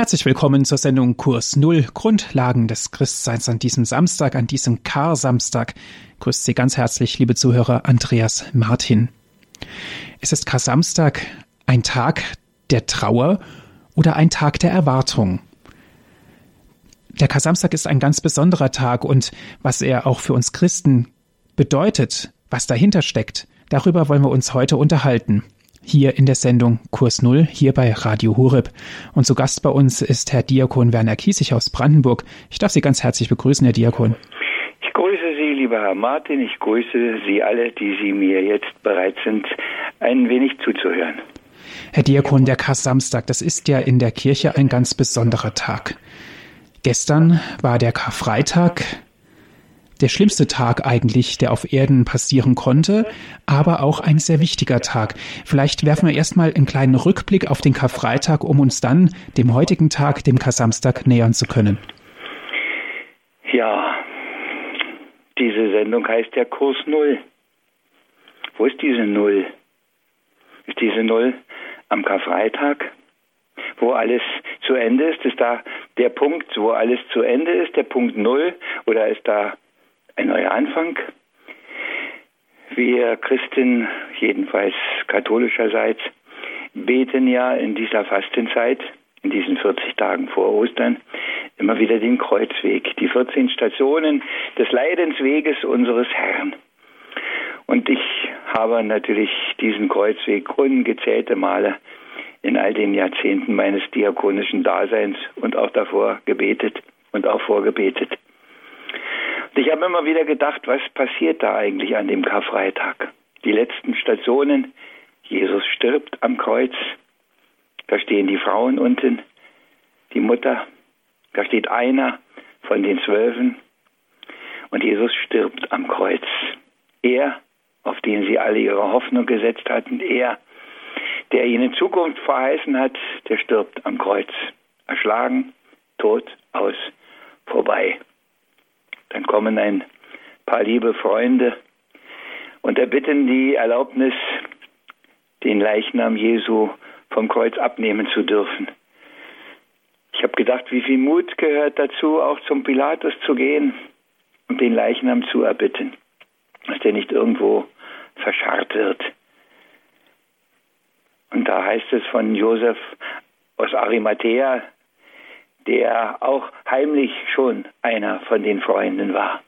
Herzlich willkommen zur Sendung Kurs Null Grundlagen des Christseins an diesem Samstag, an diesem Kar-Samstag. Grüßt Sie ganz herzlich, liebe Zuhörer, Andreas Martin. Es ist Kar-Samstag, ein Tag der Trauer oder ein Tag der Erwartung. Der Kar-Samstag ist ein ganz besonderer Tag und was er auch für uns Christen bedeutet, was dahinter steckt, darüber wollen wir uns heute unterhalten hier in der Sendung Kurs Null, hier bei Radio Horeb. Und zu Gast bei uns ist Herr Diakon Werner Kiesig aus Brandenburg. Ich darf Sie ganz herzlich begrüßen, Herr Diakon. Ich grüße Sie, lieber Herr Martin. Ich grüße Sie alle, die Sie mir jetzt bereit sind, ein wenig zuzuhören. Herr Diakon, der Kar-Samstag, das ist ja in der Kirche ein ganz besonderer Tag. Gestern war der Karfreitag, der schlimmste Tag eigentlich, der auf Erden passieren konnte, aber auch ein sehr wichtiger Tag. Vielleicht werfen wir erstmal einen kleinen Rückblick auf den Karfreitag, um uns dann dem heutigen Tag, dem Kar-Samstag, nähern zu können. Ja, diese Sendung heißt ja Kurs Null. Wo ist diese Null? Ist diese Null am Karfreitag, wo alles zu Ende ist? Ist da der Punkt, wo alles zu Ende ist, der Punkt Null? Oder ist da ein neuer Anfang. Wir Christen, jedenfalls katholischerseits, beten ja in dieser Fastenzeit, in diesen 40 Tagen vor Ostern, immer wieder den Kreuzweg, die 14 Stationen des Leidensweges unseres Herrn. Und ich habe natürlich diesen Kreuzweg ungezählte Male in all den Jahrzehnten meines diakonischen Daseins und auch davor gebetet und auch vorgebetet. Ich habe immer wieder gedacht, was passiert da eigentlich an dem Karfreitag? Die letzten Stationen, Jesus stirbt am Kreuz, da stehen die Frauen unten, die Mutter, da steht einer von den Zwölfen und Jesus stirbt am Kreuz. Er, auf den sie alle ihre Hoffnung gesetzt hatten, er, der ihnen Zukunft verheißen hat, der stirbt am Kreuz. Erschlagen, tot, aus, vorbei. Dann kommen ein paar liebe Freunde und erbitten die Erlaubnis, den Leichnam Jesu vom Kreuz abnehmen zu dürfen. Ich habe gedacht, wie viel Mut gehört dazu, auch zum Pilatus zu gehen und den Leichnam zu erbitten, dass der nicht irgendwo verscharrt wird. Und da heißt es von Josef aus Arimathea, der auch heimlich schon einer von den Freunden war,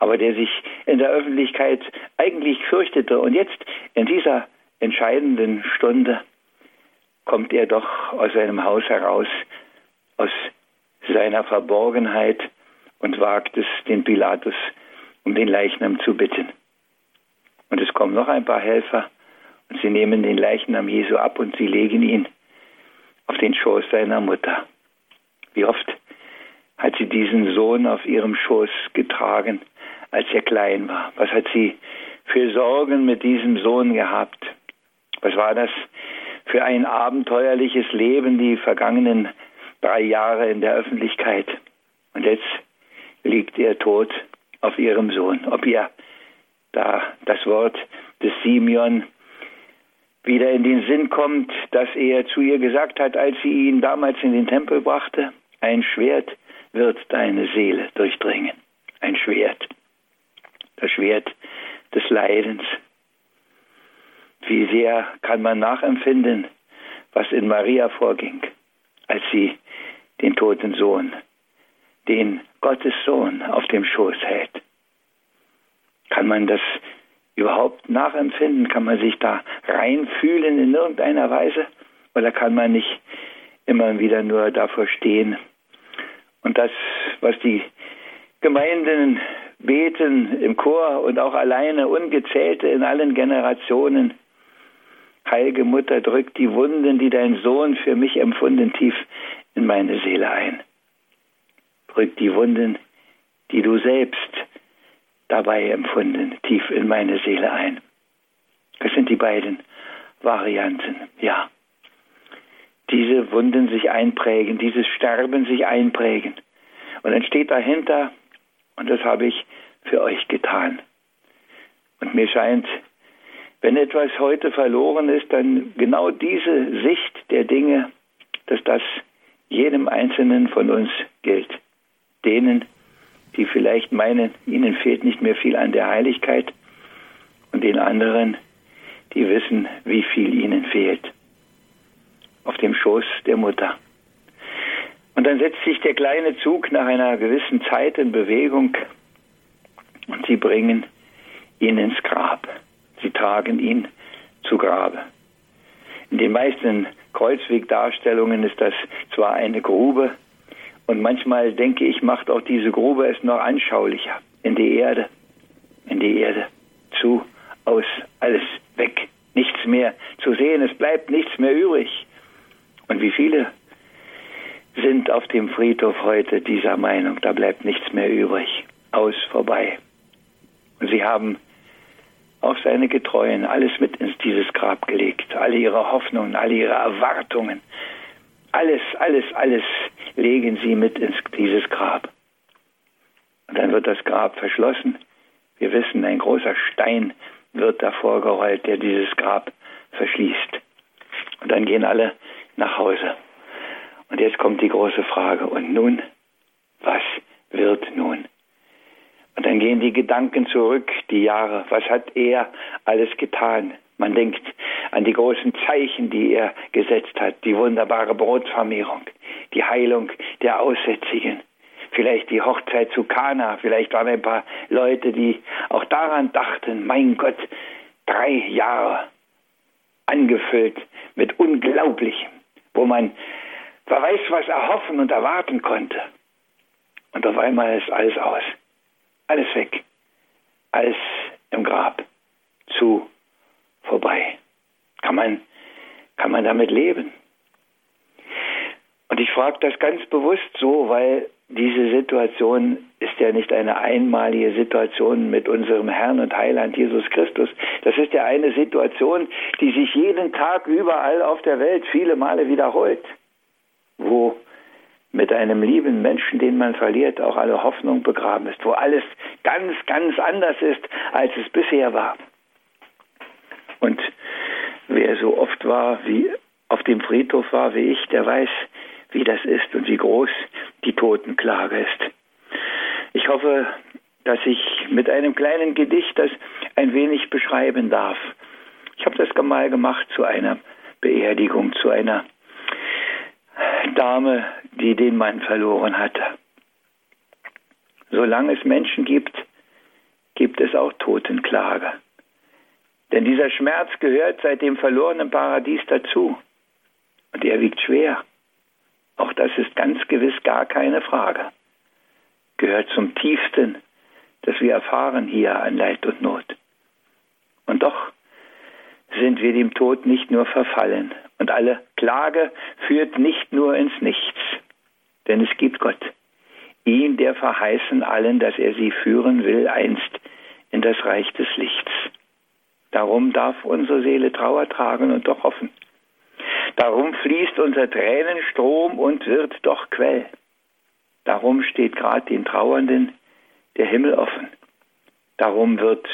aber der sich in der Öffentlichkeit eigentlich fürchtete. Und jetzt in dieser entscheidenden Stunde kommt er doch aus seinem Haus heraus, aus seiner Verborgenheit und wagt es, den Pilatus um den Leichnam zu bitten. Und es kommen noch ein paar Helfer und sie nehmen den Leichnam Jesu ab und sie legen ihn auf den Schoß seiner Mutter. Wie oft hat sie diesen Sohn auf ihrem Schoß getragen, als er klein war? Was hat sie für Sorgen mit diesem Sohn gehabt? Was war das für ein abenteuerliches Leben, die vergangenen drei Jahre in der Öffentlichkeit? Und jetzt liegt er tot auf ihrem Sohn. Ob ihr da das Wort des Simeon wieder in den Sinn kommt, dass er zu ihr gesagt hat, als sie ihn damals in den Tempel brachte, ein Schwert wird deine Seele durchdringen. Ein Schwert. Das Schwert des Leidens. Wie sehr kann man nachempfinden, was in Maria vorging, als sie den toten Sohn, den Gottes Sohn auf dem Schoß hält. Kann man das überhaupt nachempfinden? Kann man sich da reinfühlen in irgendeiner Weise? Oder kann man nicht immer wieder nur davor stehen und das, was die Gemeinden beten im Chor und auch alleine ungezählte in allen Generationen. Heilige Mutter, drück die Wunden, die dein Sohn für mich empfunden, tief in meine Seele ein. Drück die Wunden, die du selbst dabei empfunden, tief in meine Seele ein. Das sind die beiden Varianten, ja diese Wunden sich einprägen, dieses Sterben sich einprägen. Und dann steht dahinter, und das habe ich für euch getan. Und mir scheint, wenn etwas heute verloren ist, dann genau diese Sicht der Dinge, dass das jedem Einzelnen von uns gilt. Denen, die vielleicht meinen, ihnen fehlt nicht mehr viel an der Heiligkeit, und den anderen, die wissen, wie viel ihnen fehlt. Auf dem Schoß der Mutter. Und dann setzt sich der kleine Zug nach einer gewissen Zeit in Bewegung und sie bringen ihn ins Grab. Sie tragen ihn zu Grabe. In den meisten Kreuzwegdarstellungen ist das zwar eine Grube, und manchmal denke ich, macht auch diese Grube es noch anschaulicher. In die Erde, in die Erde, zu, aus, alles weg, nichts mehr zu sehen, es bleibt nichts mehr übrig. Und wie viele sind auf dem Friedhof heute dieser Meinung, da bleibt nichts mehr übrig, aus, vorbei. Und sie haben auf seine Getreuen alles mit ins dieses Grab gelegt, alle ihre Hoffnungen, alle ihre Erwartungen, alles, alles, alles legen sie mit ins dieses Grab. Und dann wird das Grab verschlossen. Wir wissen, ein großer Stein wird davor gerollt, der dieses Grab verschließt. Und dann gehen alle nach Hause. Und jetzt kommt die große Frage, und nun, was wird nun? Und dann gehen die Gedanken zurück, die Jahre. Was hat er alles getan? Man denkt an die großen Zeichen, die er gesetzt hat, die wunderbare Brotvermehrung, die Heilung der Aussätzigen, vielleicht die Hochzeit zu Kana, vielleicht waren ein paar Leute, die auch daran dachten, mein Gott, drei Jahre angefüllt mit Unglaublichem, wo man wer weiß was erhoffen und erwarten konnte. Und auf einmal ist alles aus, alles weg, alles im Grab, zu, vorbei. Kann man, kann man damit leben? Und ich frage das ganz bewusst so, weil diese Situation ist ja nicht eine einmalige Situation mit unserem Herrn und Heiland Jesus Christus. Das ist ja eine Situation, die sich jeden Tag überall auf der Welt viele Male wiederholt, wo mit einem lieben Menschen, den man verliert, auch alle Hoffnung begraben ist, wo alles ganz, ganz anders ist, als es bisher war. Und wer so oft war, wie auf dem Friedhof war, wie ich, der weiß, wie das ist und wie groß die Totenklage ist. Ich hoffe, dass ich mit einem kleinen Gedicht das ein wenig beschreiben darf. Ich habe das mal gemacht zu einer Beerdigung, zu einer Dame, die den Mann verloren hatte. Solange es Menschen gibt, gibt es auch Totenklage. Denn dieser Schmerz gehört seit dem verlorenen Paradies dazu. Und er wiegt schwer. Auch das ist ganz gewiss gar keine Frage. Gehört zum Tiefsten, das wir erfahren hier an Leid und Not. Und doch sind wir dem Tod nicht nur verfallen. Und alle Klage führt nicht nur ins Nichts. Denn es gibt Gott. Ihn, der verheißen allen, dass er sie führen will, einst in das Reich des Lichts. Darum darf unsere Seele Trauer tragen und doch hoffen. Darum fließt unser Tränenstrom und wird doch Quell. Darum steht gerade den Trauernden der Himmel offen. Darum wird,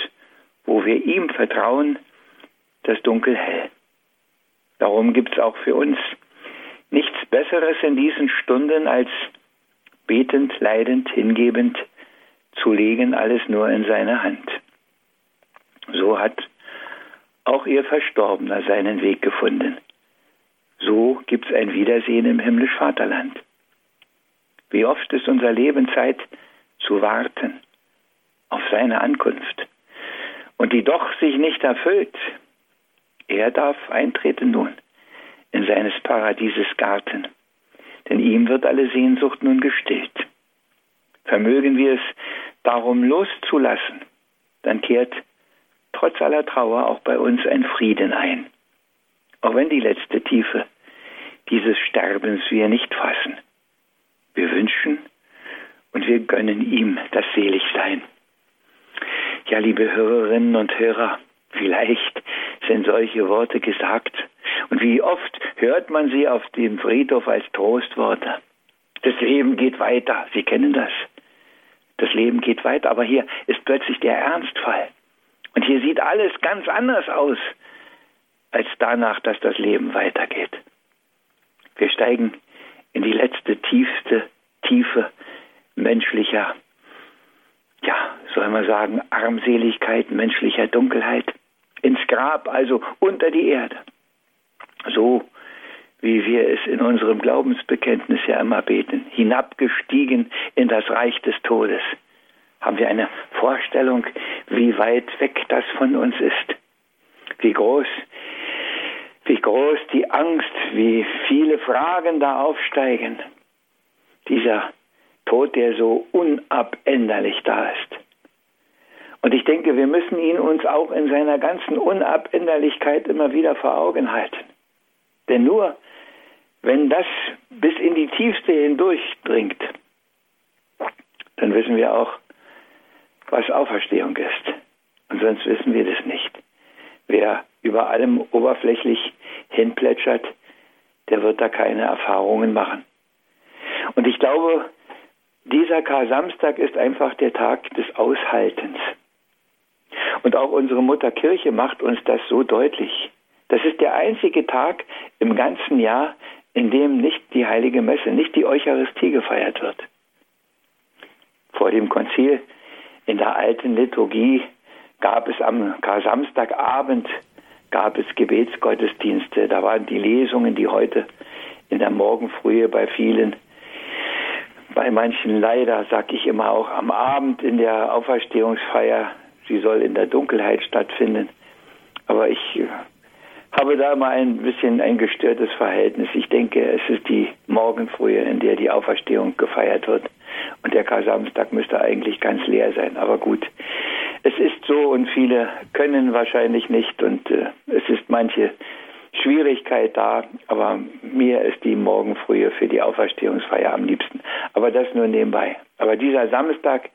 wo wir ihm vertrauen, das Dunkel hell. Darum gibt es auch für uns nichts Besseres in diesen Stunden, als betend, leidend, hingebend zu legen, alles nur in seine Hand. So hat auch ihr Verstorbener seinen Weg gefunden. So gibt es ein Wiedersehen im himmlisch Vaterland. Wie oft ist unser Leben Zeit zu warten auf seine Ankunft und die doch sich nicht erfüllt. Er darf eintreten nun in seines Paradieses Garten, denn ihm wird alle Sehnsucht nun gestillt. Vermögen wir es darum loszulassen, dann kehrt trotz aller Trauer auch bei uns ein Frieden ein. Auch wenn die letzte Tiefe dieses Sterbens wir nicht fassen. Wir wünschen und wir gönnen ihm das Seligsein. Ja, liebe Hörerinnen und Hörer, vielleicht sind solche Worte gesagt. Und wie oft hört man sie auf dem Friedhof als Trostworte. Das Leben geht weiter. Sie kennen das. Das Leben geht weiter. Aber hier ist plötzlich der Ernstfall. Und hier sieht alles ganz anders aus, als danach, dass das Leben weitergeht. Wir steigen in die letzte, tiefste Tiefe menschlicher, ja, soll man sagen, Armseligkeit, menschlicher Dunkelheit, ins Grab, also unter die Erde. So wie wir es in unserem Glaubensbekenntnis ja immer beten, hinabgestiegen in das Reich des Todes. Haben wir eine Vorstellung, wie weit weg das von uns ist? Wie groß, wie groß die Angst, wie viele Fragen da aufsteigen. Dieser Tod, der so unabänderlich da ist. Und ich denke, wir müssen ihn uns auch in seiner ganzen Unabänderlichkeit immer wieder vor Augen halten. Denn nur wenn das bis in die Tiefste hindurchdringt, dann wissen wir auch, was Auferstehung ist. Und sonst wissen wir das nicht. Wer über allem oberflächlich hinplätschert, der wird da keine Erfahrungen machen. Und ich glaube, dieser Kar-Samstag ist einfach der Tag des Aushaltens. Und auch unsere Mutter Kirche macht uns das so deutlich. Das ist der einzige Tag im ganzen Jahr, in dem nicht die heilige Messe, nicht die Eucharistie gefeiert wird. Vor dem Konzil in der alten Liturgie gab es am Samstagabend gab es Gebetsgottesdienste. Da waren die Lesungen, die heute in der Morgenfrühe bei vielen, bei manchen leider, sag ich immer auch am Abend in der Auferstehungsfeier, sie soll in der Dunkelheit stattfinden. Aber ich habe da mal ein bisschen ein gestörtes Verhältnis. Ich denke, es ist die Morgenfrühe, in der die Auferstehung gefeiert wird. Und der Kar-Samstag müsste eigentlich ganz leer sein. Aber gut, es ist so und viele können wahrscheinlich nicht und äh, es ist manche Schwierigkeit da. Aber mir ist die Morgenfrühe für die Auferstehungsfeier am liebsten. Aber das nur nebenbei. Aber dieser Samstag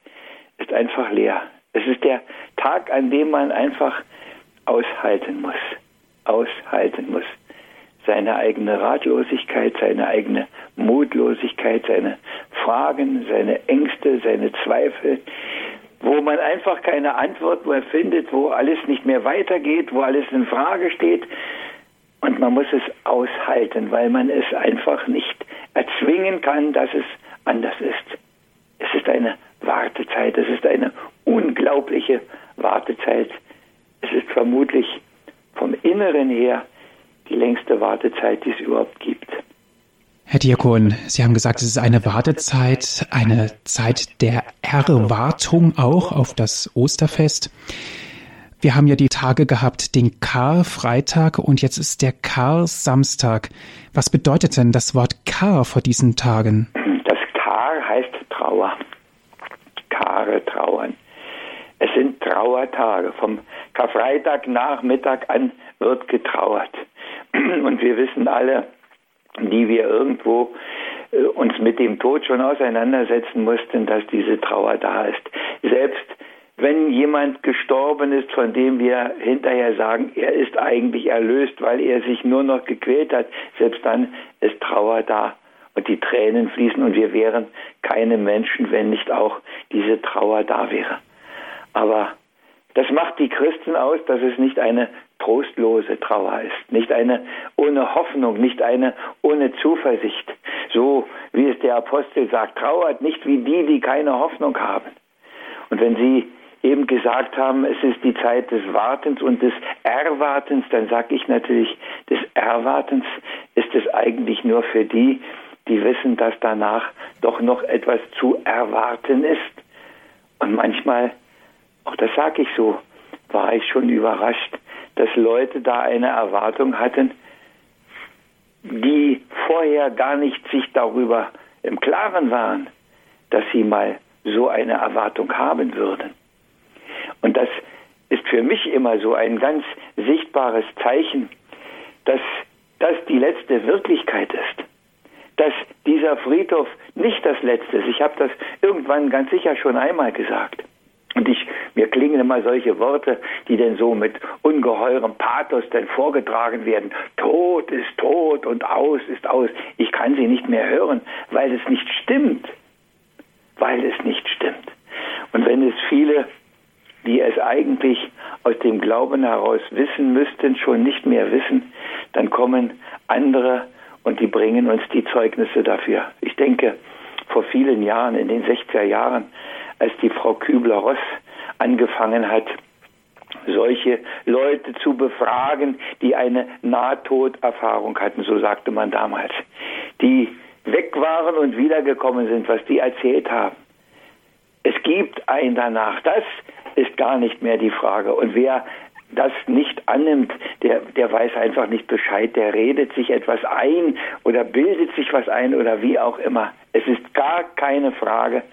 ist einfach leer. Es ist der Tag, an dem man einfach aushalten muss aushalten muss. Seine eigene Ratlosigkeit, seine eigene Mutlosigkeit, seine Fragen, seine Ängste, seine Zweifel, wo man einfach keine Antwort mehr findet, wo alles nicht mehr weitergeht, wo alles in Frage steht. Und man muss es aushalten, weil man es einfach nicht erzwingen kann, dass es anders ist. Es ist eine Wartezeit, es ist eine unglaubliche Wartezeit. Es ist vermutlich vom Inneren her die längste Wartezeit, die es überhaupt gibt. Herr Diakon, Sie haben gesagt, es ist eine Wartezeit, eine Zeit der Erwartung auch auf das Osterfest. Wir haben ja die Tage gehabt, den Kar-Freitag und jetzt ist der Kar-Samstag. Was bedeutet denn das Wort Kar vor diesen Tagen? Das Kar heißt Trauer. Kare trauern. Es sind Trauertage. Vom Karfreitagnachmittag an wird getrauert. Und wir wissen alle, die wir irgendwo äh, uns mit dem Tod schon auseinandersetzen mussten, dass diese Trauer da ist. Selbst wenn jemand gestorben ist, von dem wir hinterher sagen, er ist eigentlich erlöst, weil er sich nur noch gequält hat, selbst dann ist Trauer da und die Tränen fließen und wir wären keine Menschen, wenn nicht auch diese Trauer da wäre. Aber das macht die Christen aus, dass es nicht eine trostlose Trauer ist, nicht eine ohne Hoffnung, nicht eine ohne Zuversicht. So wie es der Apostel sagt, trauert nicht wie die, die keine Hoffnung haben. Und wenn Sie eben gesagt haben, es ist die Zeit des Wartens und des Erwartens, dann sage ich natürlich, des Erwartens ist es eigentlich nur für die, die wissen, dass danach doch noch etwas zu erwarten ist. Und manchmal auch das sage ich so, war ich schon überrascht, dass Leute da eine Erwartung hatten, die vorher gar nicht sich darüber im Klaren waren, dass sie mal so eine Erwartung haben würden. Und das ist für mich immer so ein ganz sichtbares Zeichen, dass das die letzte Wirklichkeit ist. Dass dieser Friedhof nicht das letzte ist. Ich habe das irgendwann ganz sicher schon einmal gesagt. Und ich, mir klingen immer solche Worte, die denn so mit ungeheurem Pathos denn vorgetragen werden. Tod ist tot und aus ist aus. Ich kann sie nicht mehr hören, weil es nicht stimmt. Weil es nicht stimmt. Und wenn es viele, die es eigentlich aus dem Glauben heraus wissen müssten, schon nicht mehr wissen, dann kommen andere und die bringen uns die Zeugnisse dafür. Ich denke, vor vielen Jahren, in den 60er Jahren, als die Frau Kübler-Ross angefangen hat, solche Leute zu befragen, die eine Nahtoderfahrung hatten, so sagte man damals, die weg waren und wiedergekommen sind, was die erzählt haben. Es gibt ein danach. Das ist gar nicht mehr die Frage. Und wer das nicht annimmt, der, der weiß einfach nicht Bescheid, der redet sich etwas ein oder bildet sich was ein oder wie auch immer. Es ist gar keine Frage,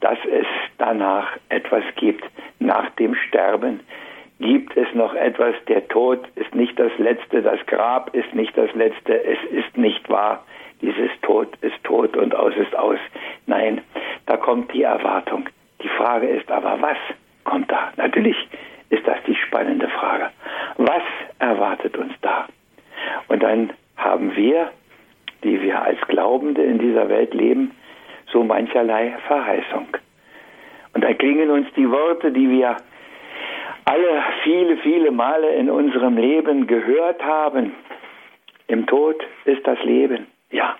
dass es danach etwas gibt. Nach dem Sterben gibt es noch etwas. Der Tod ist nicht das Letzte, das Grab ist nicht das Letzte, es ist nicht wahr. Dieses Tod ist tot und aus ist aus. Nein, da kommt die Erwartung. Die Frage ist aber, was kommt da? Natürlich ist das die spannende Frage. Was erwartet uns da? Und dann haben wir, die wir als Glaubende in dieser Welt leben, so mancherlei Verheißung. Und da klingen uns die Worte, die wir alle viele, viele Male in unserem Leben gehört haben. Im Tod ist das Leben. Ja.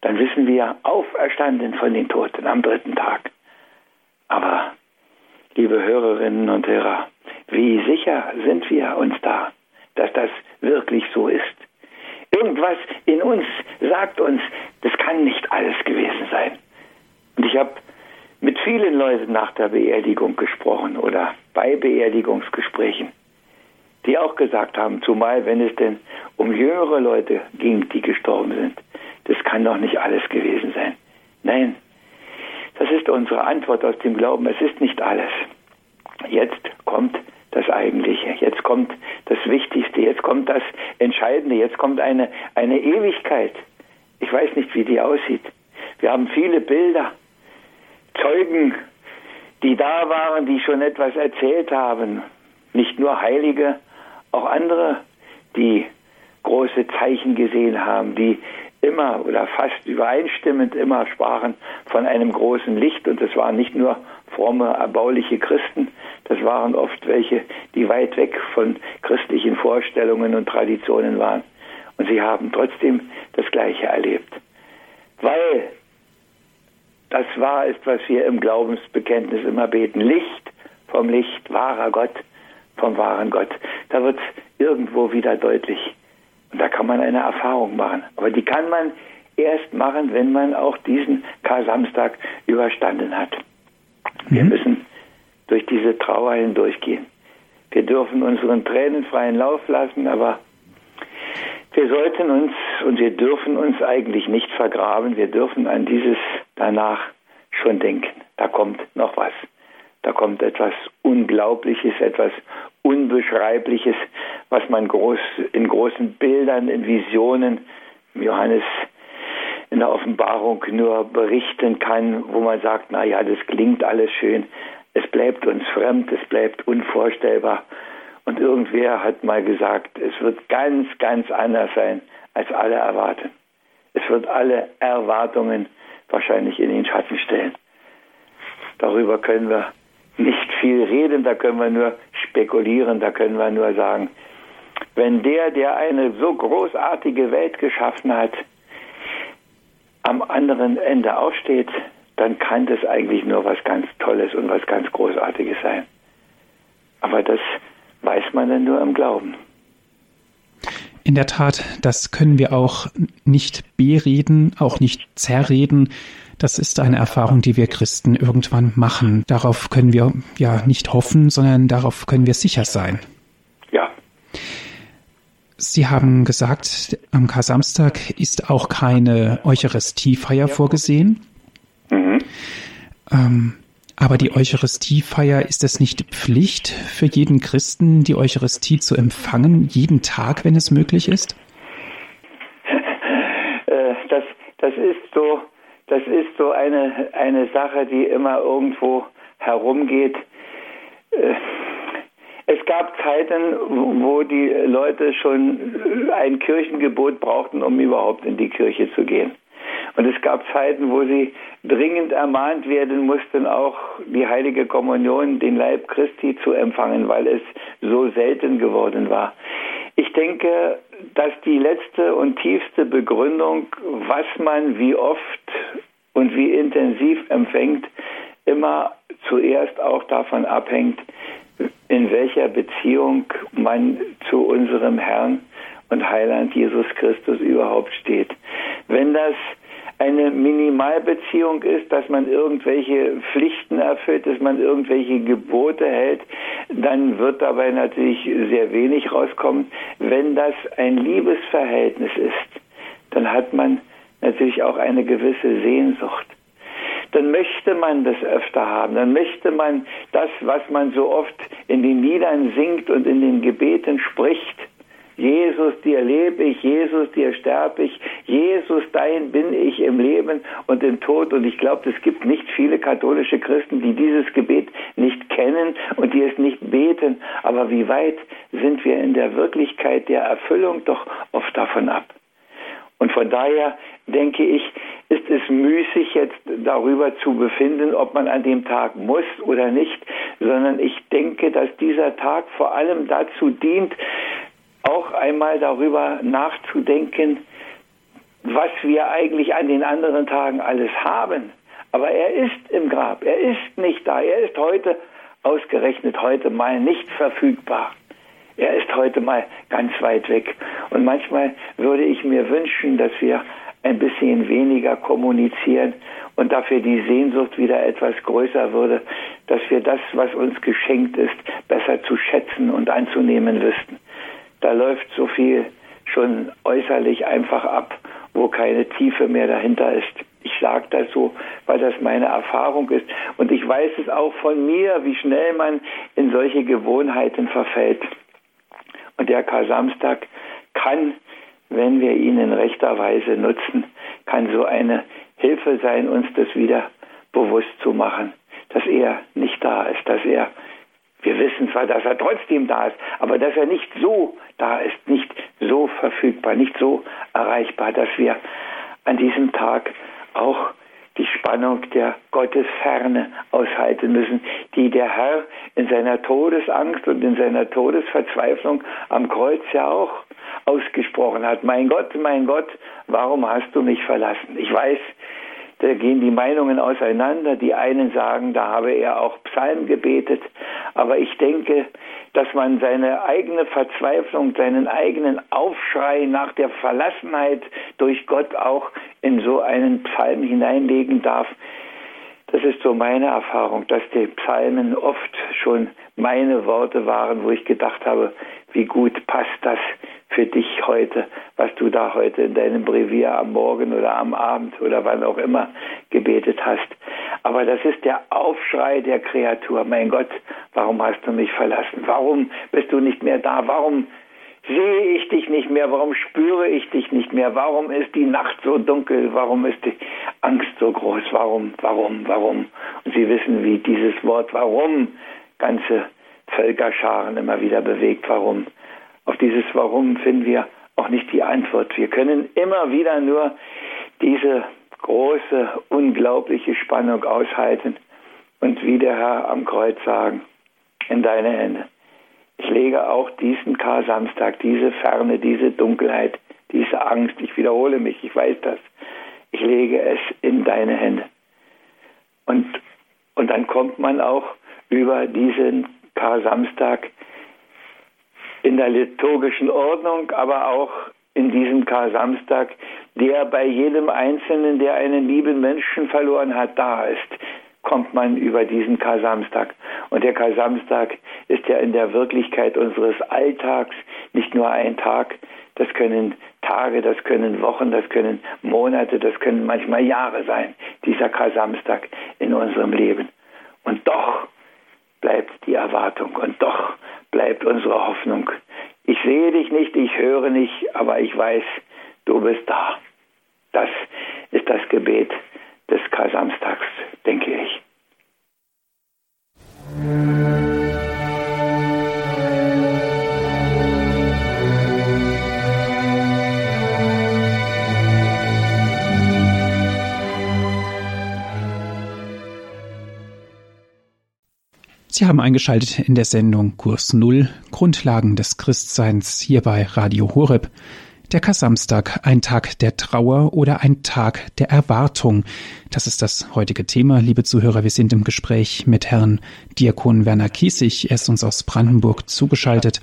Dann wissen wir, auferstanden von den Toten am dritten Tag. Aber liebe Hörerinnen und Hörer, wie sicher sind wir uns da, dass das wirklich so ist? Irgendwas in uns sagt uns, das kann nicht alles gewesen sein. Und ich habe mit vielen Leuten nach der Beerdigung gesprochen oder bei Beerdigungsgesprächen, die auch gesagt haben, zumal wenn es denn um jüngere Leute ging, die gestorben sind, das kann doch nicht alles gewesen sein. Nein, das ist unsere Antwort aus dem Glauben. Es ist nicht alles. Jetzt kommt das Eigentliche. Jetzt kommt das Wichtigste. Jetzt kommt das Entscheidende. Jetzt kommt eine, eine Ewigkeit. Ich weiß nicht, wie die aussieht. Wir haben viele Bilder, Zeugen, die da waren, die schon etwas erzählt haben. Nicht nur Heilige, auch andere, die große Zeichen gesehen haben, die immer oder fast übereinstimmend immer sprachen von einem großen Licht und es waren nicht nur fromme, erbauliche Christen, das waren oft welche, die weit weg von christlichen Vorstellungen und Traditionen waren. Und sie haben trotzdem das Gleiche erlebt. Weil das wahr ist, was wir im Glaubensbekenntnis immer beten. Licht vom Licht, wahrer Gott vom wahren Gott. Da wird es irgendwo wieder deutlich. Und da kann man eine Erfahrung machen. Aber die kann man erst machen, wenn man auch diesen Kar-Samstag überstanden hat. Wir mhm. müssen durch diese Trauer hindurchgehen. Wir dürfen unseren Tränen freien Lauf lassen, aber wir sollten uns und wir dürfen uns eigentlich nicht vergraben. Wir dürfen an dieses danach schon denken. Da kommt noch was. Da kommt etwas Unglaubliches, etwas Unbeschreibliches, was man groß, in großen Bildern, in Visionen, Johannes in der Offenbarung nur berichten kann, wo man sagt, na ja, das klingt alles schön. Es bleibt uns fremd, es bleibt unvorstellbar. Und irgendwer hat mal gesagt, es wird ganz, ganz anders sein, als alle erwarten. Es wird alle Erwartungen wahrscheinlich in den Schatten stellen. Darüber können wir nicht viel reden, da können wir nur spekulieren, da können wir nur sagen, wenn der, der eine so großartige Welt geschaffen hat, am anderen Ende aufsteht, dann kann das eigentlich nur was ganz Tolles und was ganz Großartiges sein. Aber das weiß man dann nur im Glauben. In der Tat, das können wir auch nicht bereden, auch nicht zerreden. Das ist eine Erfahrung, die wir Christen irgendwann machen. Darauf können wir ja nicht hoffen, sondern darauf können wir sicher sein. Sie haben gesagt, am Kar-Samstag ist auch keine Eucharistiefeier vorgesehen. Mhm. Ähm, aber die Eucharistiefeier, ist es nicht Pflicht für jeden Christen, die Eucharistie zu empfangen, jeden Tag, wenn es möglich ist? Äh, das, das ist so das ist so eine, eine Sache, die immer irgendwo herumgeht. Es gab Zeiten, wo die Leute schon ein Kirchengebot brauchten, um überhaupt in die Kirche zu gehen. Und es gab Zeiten, wo sie dringend ermahnt werden mussten, auch die heilige Kommunion, den Leib Christi zu empfangen, weil es so selten geworden war. Ich denke, dass die letzte und tiefste Begründung, was man wie oft und wie intensiv empfängt, immer zuerst auch davon abhängt, in welcher Beziehung man zu unserem Herrn und Heiland Jesus Christus überhaupt steht. Wenn das eine Minimalbeziehung ist, dass man irgendwelche Pflichten erfüllt, dass man irgendwelche Gebote hält, dann wird dabei natürlich sehr wenig rauskommen. Wenn das ein Liebesverhältnis ist, dann hat man natürlich auch eine gewisse Sehnsucht. Dann möchte man das öfter haben, dann möchte man das, was man so oft in den Liedern singt und in den Gebeten spricht, Jesus, dir lebe ich, Jesus, dir sterbe ich, Jesus, dein bin ich im Leben und im Tod. Und ich glaube, es gibt nicht viele katholische Christen, die dieses Gebet nicht kennen und die es nicht beten. Aber wie weit sind wir in der Wirklichkeit der Erfüllung doch oft davon ab? Und von daher denke ich, ist es müßig, jetzt darüber zu befinden, ob man an dem Tag muss oder nicht, sondern ich denke, dass dieser Tag vor allem dazu dient, auch einmal darüber nachzudenken, was wir eigentlich an den anderen Tagen alles haben. Aber er ist im Grab, er ist nicht da, er ist heute ausgerechnet heute mal nicht verfügbar. Er ist heute mal ganz weit weg. Und manchmal würde ich mir wünschen, dass wir ein bisschen weniger kommunizieren und dafür die Sehnsucht wieder etwas größer würde, dass wir das, was uns geschenkt ist, besser zu schätzen und anzunehmen wüssten da läuft so viel schon äußerlich einfach ab, wo keine Tiefe mehr dahinter ist. Ich sage das so, weil das meine Erfahrung ist. Und ich weiß es auch von mir, wie schnell man in solche Gewohnheiten verfällt. Der Kar-Samstag kann, wenn wir ihn in rechter Weise nutzen, kann so eine Hilfe sein, uns das wieder bewusst zu machen, dass er nicht da ist, dass er wir wissen zwar, dass er trotzdem da ist, aber dass er nicht so da ist, nicht so verfügbar, nicht so erreichbar, dass wir an diesem Tag auch die Spannung der Gottesferne aushalten müssen, die der Herr in seiner Todesangst und in seiner Todesverzweiflung am Kreuz ja auch ausgesprochen hat. Mein Gott, mein Gott, warum hast du mich verlassen? Ich weiß, da gehen die Meinungen auseinander. Die einen sagen, da habe er auch Psalm gebetet. Aber ich denke, dass man seine eigene Verzweiflung, seinen eigenen Aufschrei nach der Verlassenheit durch Gott auch in so einen Psalm hineinlegen darf. Das ist so meine Erfahrung, dass die Psalmen oft schon meine Worte waren, wo ich gedacht habe, wie gut passt das für dich heute, was du da heute in deinem Brevier am Morgen oder am Abend oder wann auch immer gebetet hast. Aber das ist der Aufschrei der Kreatur. Mein Gott, warum hast du mich verlassen? Warum bist du nicht mehr da? Warum sehe ich dich nicht mehr? Warum spüre ich dich nicht mehr? Warum ist die Nacht so dunkel? Warum ist die Angst so groß? Warum, warum, warum? Und Sie wissen, wie dieses Wort warum ganze Völkerscharen immer wieder bewegt. Warum? Auf dieses Warum finden wir auch nicht die Antwort. Wir können immer wieder nur diese große, unglaubliche Spannung aushalten und wie der Herr am Kreuz sagen, in deine Hände. Ich lege auch diesen Kar-Samstag, diese Ferne, diese Dunkelheit, diese Angst, ich wiederhole mich, ich weiß das, ich lege es in deine Hände. Und, und dann kommt man auch über diesen Kar-Samstag in der liturgischen Ordnung, aber auch in diesem Kar-Samstag, der bei jedem Einzelnen, der einen lieben Menschen verloren hat, da ist, kommt man über diesen Kar-Samstag. Und der Kar-Samstag ist ja in der Wirklichkeit unseres Alltags nicht nur ein Tag, das können Tage, das können Wochen, das können Monate, das können manchmal Jahre sein, dieser Kar-Samstag in unserem Leben. Und doch bleibt die Erwartung und doch bleibt unsere Hoffnung. Ich sehe dich nicht, ich höre nicht, aber ich weiß, du bist da. Das ist das Gebet des Kar-Samstags, denke ich. Sie haben eingeschaltet in der Sendung Kurs Null Grundlagen des Christseins hier bei Radio Horeb. Der Kassamstag, ein Tag der Trauer oder ein Tag der Erwartung. Das ist das heutige Thema, liebe Zuhörer. Wir sind im Gespräch mit Herrn Diakon Werner Kiesig. Er ist uns aus Brandenburg zugeschaltet.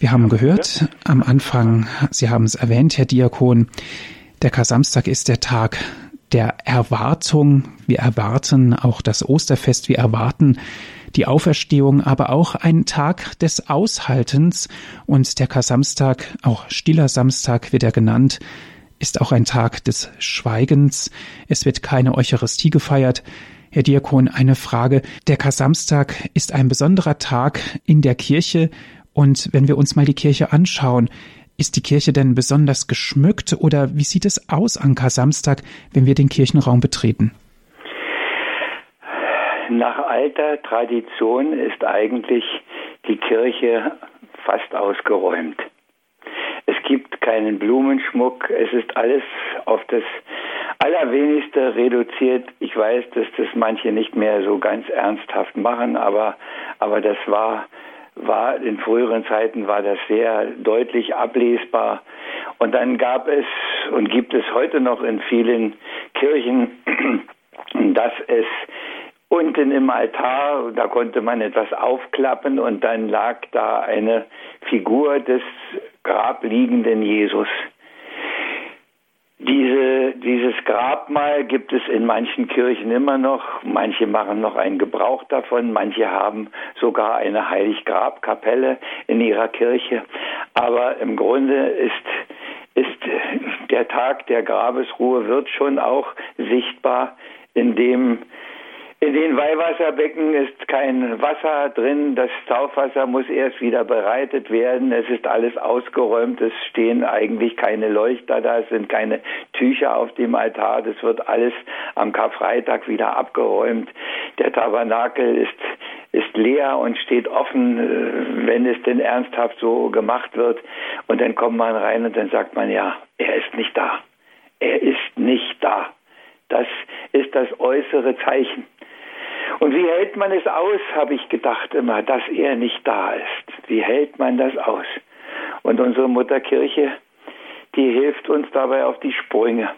Wir haben gehört am Anfang, Sie haben es erwähnt, Herr Diakon, der Kassamstag ist der Tag der Erwartung. Wir erwarten auch das Osterfest, wir erwarten die Auferstehung, aber auch ein Tag des Aushaltens. Und der Kar-Samstag, auch stiller Samstag wird er genannt, ist auch ein Tag des Schweigens. Es wird keine Eucharistie gefeiert. Herr Diakon, eine Frage. Der Kar-Samstag ist ein besonderer Tag in der Kirche. Und wenn wir uns mal die Kirche anschauen, ist die Kirche denn besonders geschmückt oder wie sieht es aus an Kar-Samstag, wenn wir den Kirchenraum betreten? Nach alter Tradition ist eigentlich die Kirche fast ausgeräumt. Es gibt keinen Blumenschmuck, es ist alles auf das Allerwenigste reduziert. Ich weiß, dass das manche nicht mehr so ganz ernsthaft machen, aber, aber das war, war in früheren Zeiten war das sehr deutlich ablesbar. Und dann gab es und gibt es heute noch in vielen Kirchen, dass es Unten im Altar, da konnte man etwas aufklappen und dann lag da eine Figur des grabliegenden Jesus. Diese, dieses Grabmal gibt es in manchen Kirchen immer noch. Manche machen noch einen Gebrauch davon. Manche haben sogar eine Heiliggrabkapelle in ihrer Kirche. Aber im Grunde ist, ist der Tag der Grabesruhe wird schon auch sichtbar, indem in den Weihwasserbecken ist kein Wasser drin. Das Taufwasser muss erst wieder bereitet werden. Es ist alles ausgeräumt. Es stehen eigentlich keine Leuchter da. Es sind keine Tücher auf dem Altar. Das wird alles am Karfreitag wieder abgeräumt. Der Tabernakel ist ist leer und steht offen, äh, wenn es denn ernsthaft so gemacht wird. Und dann kommt man rein und dann sagt man, ja, er ist nicht da. Er ist nicht da. Das ist das äußere Zeichen. Und wie hält man es aus, habe ich gedacht immer, dass er nicht da ist. Wie hält man das aus? Und unsere Mutterkirche, die hilft uns dabei auf die Sprünge.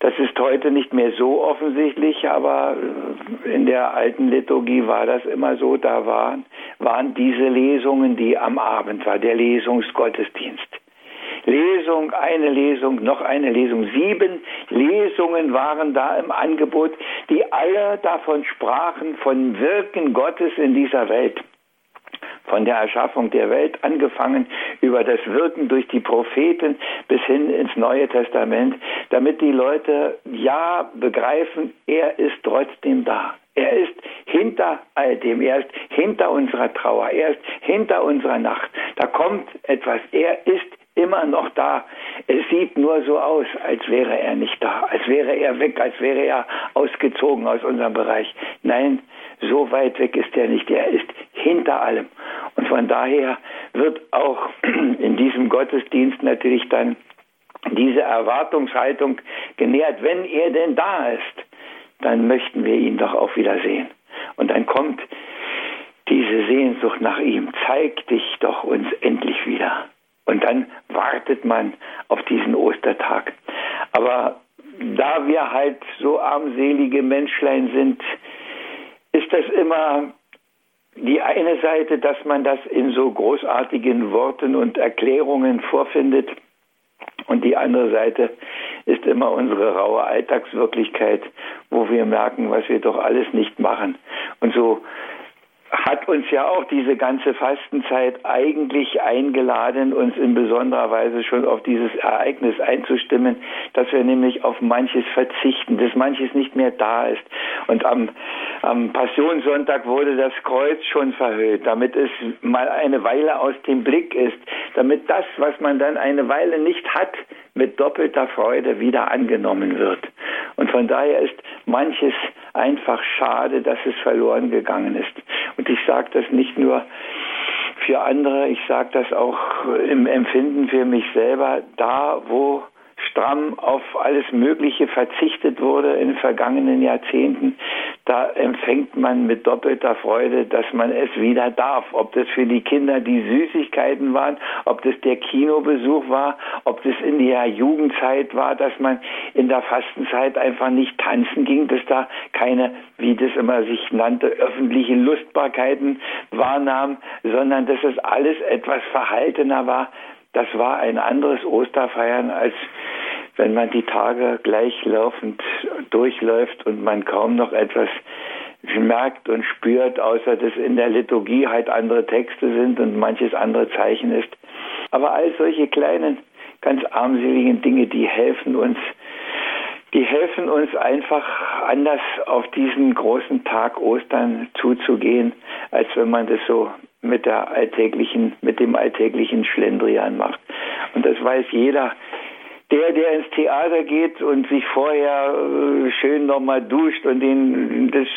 Das ist heute nicht mehr so offensichtlich, aber in der alten Liturgie war das immer so. Da waren, waren diese Lesungen, die am Abend war, der Lesungsgottesdienst. Lesung, eine Lesung, noch eine Lesung. Sieben Lesungen waren da im Angebot, die alle davon sprachen, von Wirken Gottes in dieser Welt von der Erschaffung der Welt angefangen über das Wirken durch die Propheten bis hin ins Neue Testament, damit die Leute ja begreifen, er ist trotzdem da. Er ist hinter all dem, er ist hinter unserer Trauer, er ist hinter unserer Nacht. Da kommt etwas, er ist immer noch da. Es sieht nur so aus, als wäre er nicht da, als wäre er weg, als wäre er ausgezogen aus unserem Bereich. Nein, so weit weg ist er nicht. Er ist hinter allem. Und von daher wird auch in diesem Gottesdienst natürlich dann diese Erwartungshaltung genährt, wenn er denn da ist, dann möchten wir ihn doch auch wieder sehen. Und dann kommt diese Sehnsucht nach ihm, zeig dich doch uns endlich wieder. Und dann wartet man auf diesen Ostertag. Aber da wir halt so armselige Menschlein sind, ist das immer die eine Seite, dass man das in so großartigen Worten und Erklärungen vorfindet. Und die andere Seite ist immer unsere raue Alltagswirklichkeit, wo wir merken, was wir doch alles nicht machen. Und so hat uns ja auch diese ganze Fastenzeit eigentlich eingeladen, uns in besonderer Weise schon auf dieses Ereignis einzustimmen, dass wir nämlich auf manches verzichten, dass manches nicht mehr da ist. Und am, am Passionssonntag wurde das Kreuz schon verhüllt, damit es mal eine Weile aus dem Blick ist, damit das, was man dann eine Weile nicht hat, mit doppelter Freude wieder angenommen wird. Und von daher ist manches einfach schade, dass es verloren gegangen ist. Ich sage das nicht nur für andere, ich sage das auch im Empfinden für mich selber, da wo stramm auf alles Mögliche verzichtet wurde in vergangenen Jahrzehnten, da empfängt man mit doppelter Freude, dass man es wieder darf. Ob das für die Kinder die Süßigkeiten waren, ob das der Kinobesuch war, ob das in der Jugendzeit war, dass man in der Fastenzeit einfach nicht tanzen ging, dass da keine, wie das immer sich nannte, öffentliche Lustbarkeiten wahrnahm, sondern dass es alles etwas verhaltener war. Das war ein anderes Osterfeiern als wenn man die Tage gleichlaufend durchläuft und man kaum noch etwas merkt und spürt, außer dass in der Liturgie halt andere Texte sind und manches andere Zeichen ist. Aber all solche kleinen, ganz armseligen Dinge, die helfen uns, die helfen uns einfach anders auf diesen großen Tag Ostern zuzugehen, als wenn man das so mit der alltäglichen, mit dem alltäglichen Schlendrian macht. Und das weiß jeder, der, der ins Theater geht und sich vorher äh, schön nochmal duscht und den, das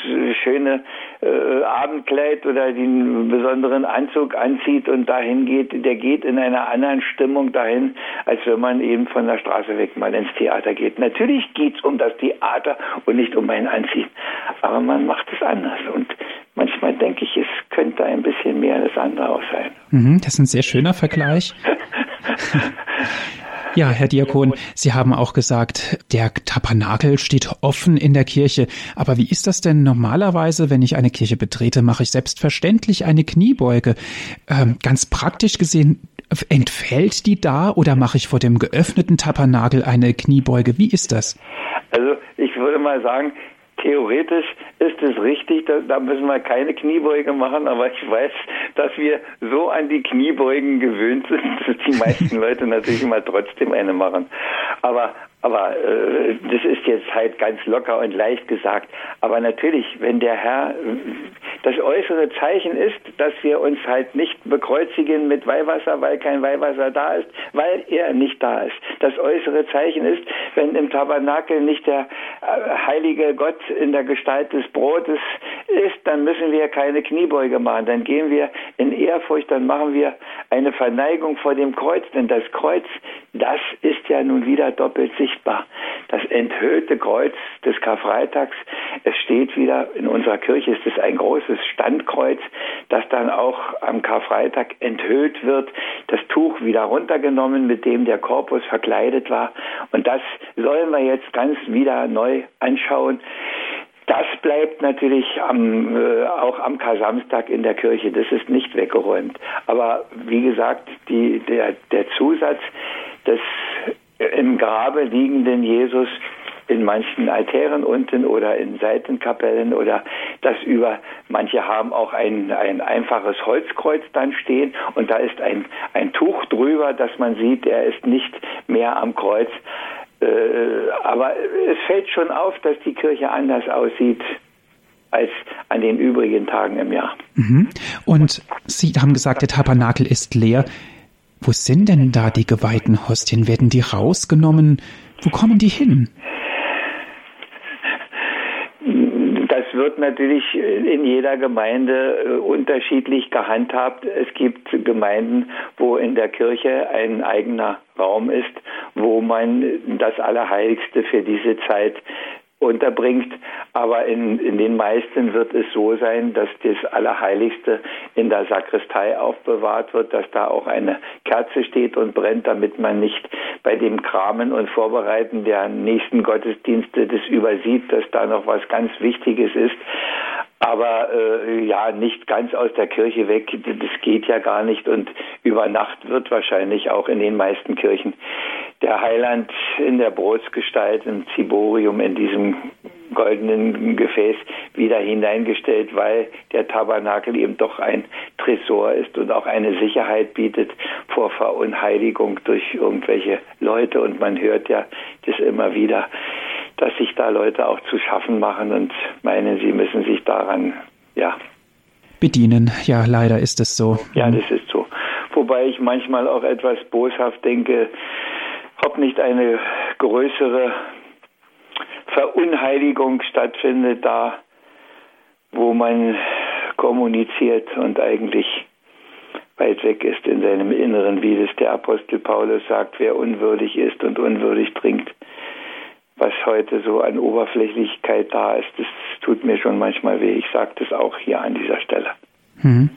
schöne äh, Abendkleid oder den besonderen Anzug anzieht und dahin geht, der geht in einer anderen Stimmung dahin, als wenn man eben von der Straße weg mal ins Theater geht. Natürlich geht es um das Theater und nicht um mein Anziehen, aber man macht es anders und manchmal denke ich, es könnte ein bisschen mehr das andere auch sein. Mhm, das ist ein sehr schöner Vergleich. Ja, Herr Diakon, Sie haben auch gesagt, der Tabernakel steht offen in der Kirche. Aber wie ist das denn normalerweise, wenn ich eine Kirche betrete, mache ich selbstverständlich eine Kniebeuge. Ähm, ganz praktisch gesehen, entfällt die da oder mache ich vor dem geöffneten Tabernakel eine Kniebeuge? Wie ist das? Also ich würde mal sagen, theoretisch ist es richtig, da, da, müssen wir keine Kniebeuge machen, aber ich weiß, dass wir so an die Kniebeugen gewöhnt sind, dass die meisten Leute natürlich immer trotzdem eine machen. Aber aber äh, das ist jetzt halt ganz locker und leicht gesagt. Aber natürlich, wenn der Herr, das äußere Zeichen ist, dass wir uns halt nicht bekreuzigen mit Weihwasser, weil kein Weihwasser da ist, weil er nicht da ist. Das äußere Zeichen ist, wenn im Tabernakel nicht der äh, heilige Gott in der Gestalt des Brotes ist, dann müssen wir keine Kniebeuge machen. Dann gehen wir in Ehrfurcht, dann machen wir eine Verneigung vor dem Kreuz. Denn das Kreuz, das ist ja nun wieder doppelt sichtbar. Das enthüllte Kreuz des Karfreitags, es steht wieder in unserer Kirche, ist es ein großes Standkreuz, das dann auch am Karfreitag enthüllt wird, das Tuch wieder runtergenommen, mit dem der Korpus verkleidet war. Und das sollen wir jetzt ganz wieder neu anschauen. Das bleibt natürlich am, äh, auch am Kar-Samstag in der Kirche. Das ist nicht weggeräumt. Aber wie gesagt, die, der, der Zusatz des im Grabe liegenden Jesus in manchen Altären unten oder in Seitenkapellen oder das über, manche haben auch ein, ein einfaches Holzkreuz dann stehen und da ist ein, ein Tuch drüber, dass man sieht, er ist nicht mehr am Kreuz. Äh, aber es fällt schon auf, dass die Kirche anders aussieht als an den übrigen Tagen im Jahr. Mhm. Und Sie haben gesagt, der Tabernakel ist leer. Wo sind denn da die geweihten Hostien? Werden die rausgenommen? Wo kommen die hin? Das wird natürlich in jeder Gemeinde äh, unterschiedlich gehandhabt. Es gibt Gemeinden, wo in der Kirche ein eigener Raum ist, wo man das Allerheiligste für diese Zeit unterbringt. Aber in, in den meisten wird es so sein, dass das Allerheiligste in der Sakristei aufbewahrt wird, dass da auch eine Kerze steht und brennt, damit man nicht bei dem Kramen und Vorbereiten der nächsten Gottesdienste das übersieht, dass da noch was ganz Wichtiges ist aber äh, ja nicht ganz aus der Kirche weg. Das geht ja gar nicht und über Nacht wird wahrscheinlich auch in den meisten Kirchen der Heiland in der Brotsgestalt im Ziborium in diesem goldenen Gefäß wieder hineingestellt, weil der Tabernakel eben doch ein Tresor ist und auch eine Sicherheit bietet vor Verunheiligung durch irgendwelche Leute. Und man hört ja das immer wieder dass sich da Leute auch zu schaffen machen und meinen, sie müssen sich daran, ja. Bedienen. Ja, leider ist es so. Ja, das ist so. Wobei ich manchmal auch etwas boshaft denke, ob nicht eine größere Verunheiligung stattfindet da, wo man kommuniziert und eigentlich weit weg ist in seinem Inneren, wie es der Apostel Paulus sagt, wer unwürdig ist und unwürdig trinkt, was heute so an Oberflächlichkeit da ist, das tut mir schon manchmal weh. Ich sage das auch hier an dieser Stelle. Hm.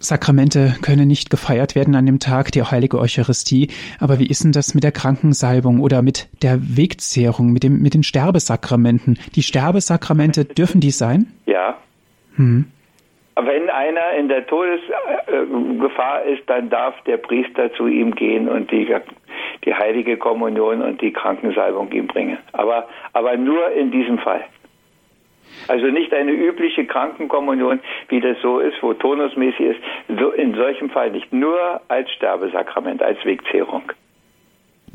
Sakramente können nicht gefeiert werden an dem Tag der Heilige Eucharistie. Aber wie ist denn das mit der Krankensalbung oder mit der Wegzehrung, mit, dem, mit den Sterbesakramenten? Die Sterbesakramente, dürfen die sein? Ja. Hm. Wenn einer in der Todesgefahr ist, dann darf der Priester zu ihm gehen und die, die heilige Kommunion und die Krankensalbung ihm bringen. Aber, aber nur in diesem Fall. Also nicht eine übliche Krankenkommunion, wie das so ist, wo tonusmäßig ist, so in solchem Fall nicht, nur als Sterbesakrament, als Wegzehrung.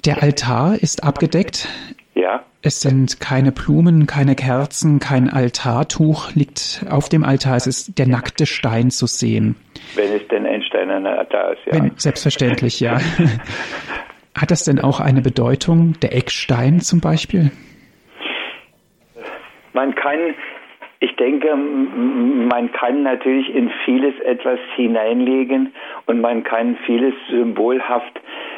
Der Altar ist abgedeckt. Ja. Es sind keine Blumen, keine Kerzen, kein Altartuch liegt auf dem Altar. Es ist der nackte Stein zu sehen. Wenn es denn ein steinerner Altar ist, ja. Wenn, selbstverständlich, ja. Hat das denn auch eine Bedeutung, der Eckstein zum Beispiel? Man kann ich denke, man kann natürlich in vieles etwas hineinlegen und man kann vieles symbolhaft äh,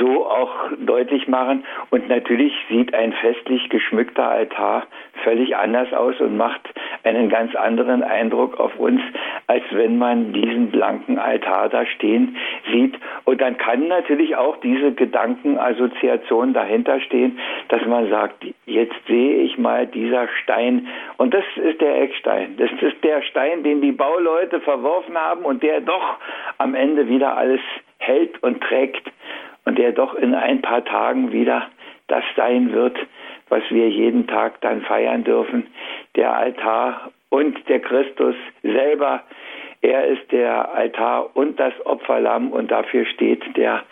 so auch deutlich machen. Und natürlich sieht ein festlich geschmückter Altar völlig anders aus und macht einen ganz anderen Eindruck auf uns, als wenn man diesen blanken Altar da stehen sieht. Und dann kann natürlich auch diese Gedankenassoziation dahinter stehen, dass man sagt, jetzt sehe ich mal dieser Stein. Und das ist der Eckstein. Das ist der Stein, den die Bauleute verworfen haben und der doch am Ende wieder alles hält und trägt und der doch in ein paar Tagen wieder das sein wird, was wir jeden Tag dann feiern dürfen. Der Altar und der Christus selber. Er ist der Altar und das Opferlamm und dafür steht der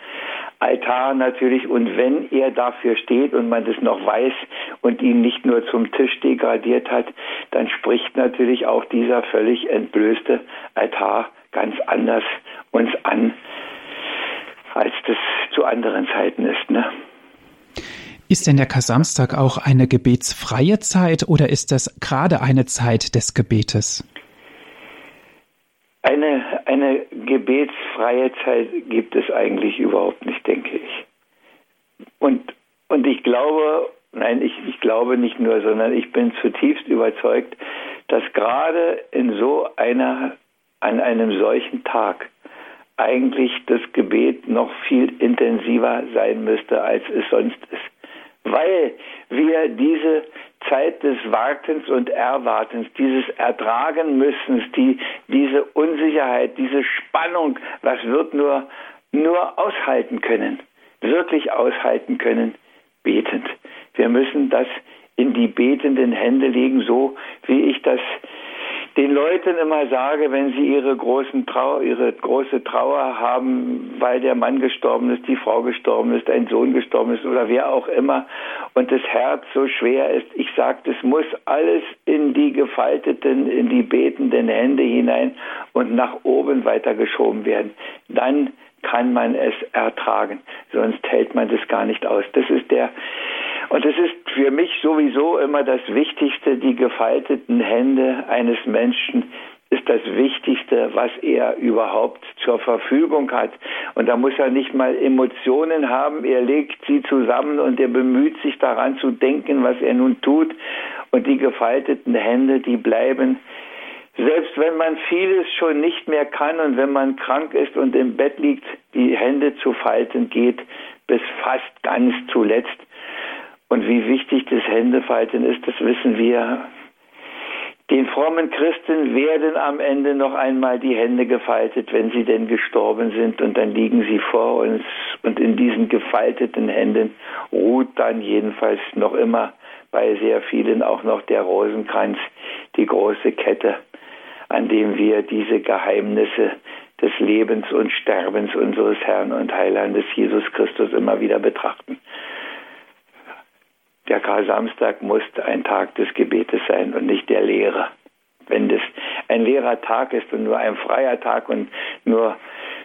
Altar natürlich. Und wenn er dafür steht und man das noch weiß und ihn nicht nur zum Tisch degradiert hat, dann spricht natürlich auch dieser völlig entblößte Altar ganz anders uns an als das zu anderen Zeiten ist. Ne? Ist denn der Kasamstag auch eine gebetsfreie Zeit oder ist das gerade eine Zeit des Gebetes? Eine, eine gebetsfreie Zeit gibt es eigentlich überhaupt nicht, denke ich. Und, und ich glaube, nein, ich, ich glaube nicht nur, sondern ich bin zutiefst überzeugt, dass gerade in so einer, an einem solchen Tag eigentlich das Gebet noch viel intensiver sein müsste, als es sonst ist. Weil wir diese Zeit des Wartens und Erwartens, dieses Ertragen müssen, die, diese Unsicherheit, diese Spannung, was wird nur, nur aushalten können, wirklich aushalten können, betend. Wir müssen das in die betenden Hände legen, so wie ich das den Leuten immer sage, wenn sie ihre großen Trauer, ihre große Trauer haben, weil der Mann gestorben ist, die Frau gestorben ist, ein Sohn gestorben ist oder wer auch immer und das Herz so schwer ist, ich sage, das muss alles in die gefalteten, in die betenden Hände hinein und nach oben weitergeschoben werden. Dann kann man es ertragen, sonst hält man das gar nicht aus. Das ist der und es ist für mich sowieso immer das Wichtigste, die gefalteten Hände eines Menschen ist das Wichtigste, was er überhaupt zur Verfügung hat. Und da muss er nicht mal Emotionen haben, er legt sie zusammen und er bemüht sich daran zu denken, was er nun tut. Und die gefalteten Hände, die bleiben, selbst wenn man vieles schon nicht mehr kann und wenn man krank ist und im Bett liegt, die Hände zu falten geht bis fast ganz zuletzt. Und wie wichtig das Händefalten ist, das wissen wir. Den frommen Christen werden am Ende noch einmal die Hände gefaltet, wenn sie denn gestorben sind, und dann liegen sie vor uns. Und in diesen gefalteten Händen ruht dann jedenfalls noch immer bei sehr vielen auch noch der Rosenkranz, die große Kette, an dem wir diese Geheimnisse des Lebens und Sterbens unseres Herrn und Heilandes Jesus Christus immer wieder betrachten. Der Karl-Samstag muss ein Tag des Gebetes sein und nicht der Lehre. Wenn das ein leerer Tag ist und nur ein freier Tag und nur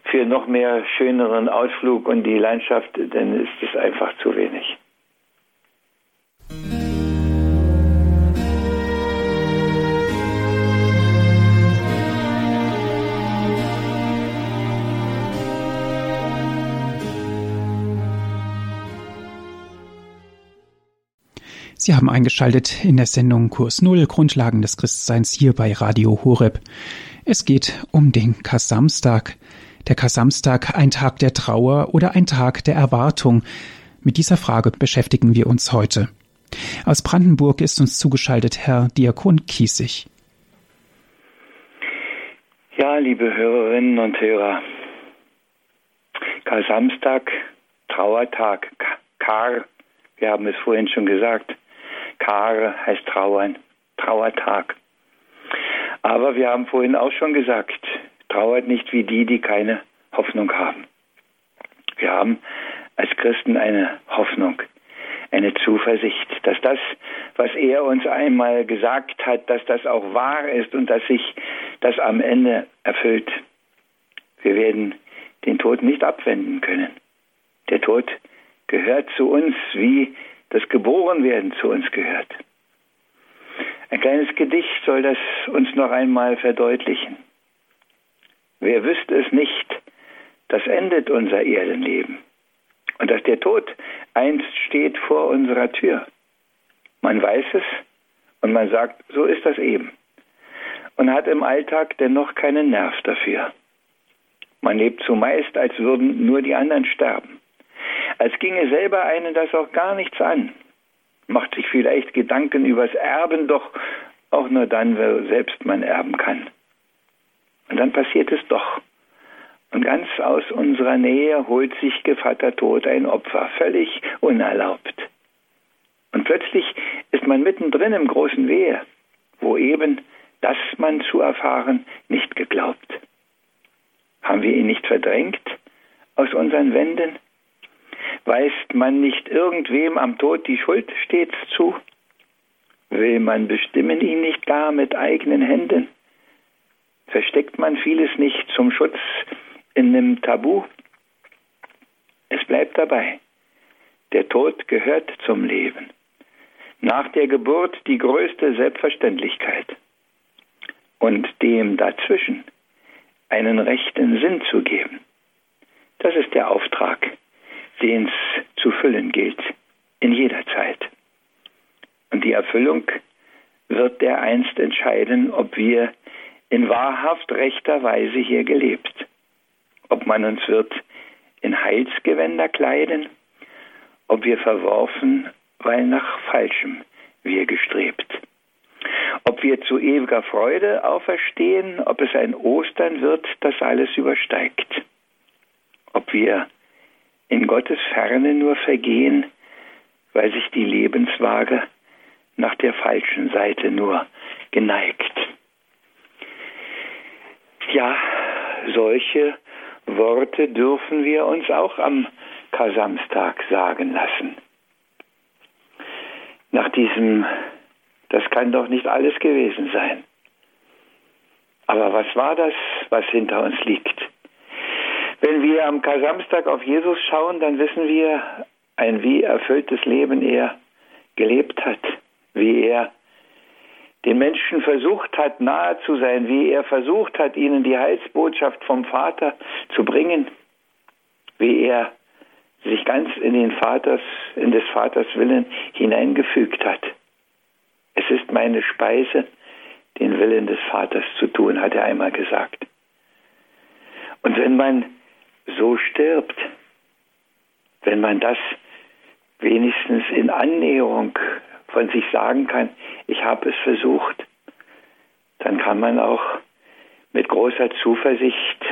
für noch mehr schöneren Ausflug und die Landschaft, dann ist es einfach zu wenig. Sie haben eingeschaltet in der Sendung Kurs Null Grundlagen des Christseins hier bei Radio Horeb. Es geht um den Kasamstag. Der Kasamstag ein Tag der Trauer oder ein Tag der Erwartung. Mit dieser Frage beschäftigen wir uns heute. Aus Brandenburg ist uns zugeschaltet Herr Diakon Kiesig. Ja, liebe Hörerinnen und Hörer, Kasamstag, Trauertag, Kar, wir haben es vorhin schon gesagt, Kare heißt Trauern, Trauertag. Aber wir haben vorhin auch schon gesagt, trauert nicht wie die, die keine Hoffnung haben. Wir haben als Christen eine Hoffnung, eine Zuversicht, dass das, was er uns einmal gesagt hat, dass das auch wahr ist und dass sich das am Ende erfüllt. Wir werden den Tod nicht abwenden können. Der Tod gehört zu uns wie das Geborenwerden zu uns gehört. Ein kleines Gedicht soll das uns noch einmal verdeutlichen. Wer wüsste es nicht, das endet unser Erdenleben und dass der Tod einst steht vor unserer Tür. Man weiß es und man sagt, so ist das eben und hat im Alltag dennoch keinen Nerv dafür. Man lebt zumeist, als würden nur die anderen sterben als ginge selber einen das auch gar nichts an. Macht sich vielleicht Gedanken übers Erben, doch auch nur dann, weil selbst man erben kann. Und dann passiert es doch. Und ganz aus unserer Nähe holt sich Gevatter Tod ein Opfer, völlig unerlaubt. Und plötzlich ist man mittendrin im großen Wehe, wo eben das man zu erfahren nicht geglaubt. Haben wir ihn nicht verdrängt aus unseren Wänden? Weist man nicht irgendwem am Tod die Schuld stets zu? Will man bestimmen ihn nicht gar mit eigenen Händen? Versteckt man vieles nicht zum Schutz in einem Tabu? Es bleibt dabei. Der Tod gehört zum Leben. Nach der Geburt die größte Selbstverständlichkeit. Und dem dazwischen einen rechten Sinn zu geben. Das ist der Auftrag den es zu füllen gilt, in jeder Zeit. Und die Erfüllung wird der einst entscheiden, ob wir in wahrhaft rechter Weise hier gelebt, ob man uns wird in Heilsgewänder kleiden, ob wir verworfen, weil nach Falschem wir gestrebt, ob wir zu ewiger Freude auferstehen, ob es ein Ostern wird, das alles übersteigt, ob wir in Gottes Ferne nur vergehen, weil sich die Lebenswaage nach der falschen Seite nur geneigt. Ja, solche Worte dürfen wir uns auch am Kasamstag sagen lassen. Nach diesem, das kann doch nicht alles gewesen sein. Aber was war das, was hinter uns liegt? Wenn wir am Kasamstag auf Jesus schauen, dann wissen wir, ein wie erfülltes Leben er gelebt hat, wie er den Menschen versucht hat, nahe zu sein, wie er versucht hat, ihnen die Heilsbotschaft vom Vater zu bringen, wie er sich ganz in den Vaters, in des Vaters Willen hineingefügt hat. Es ist meine Speise, den Willen des Vaters zu tun, hat er einmal gesagt. Und wenn man so stirbt. Wenn man das wenigstens in Annäherung von sich sagen kann, ich habe es versucht, dann kann man auch mit großer Zuversicht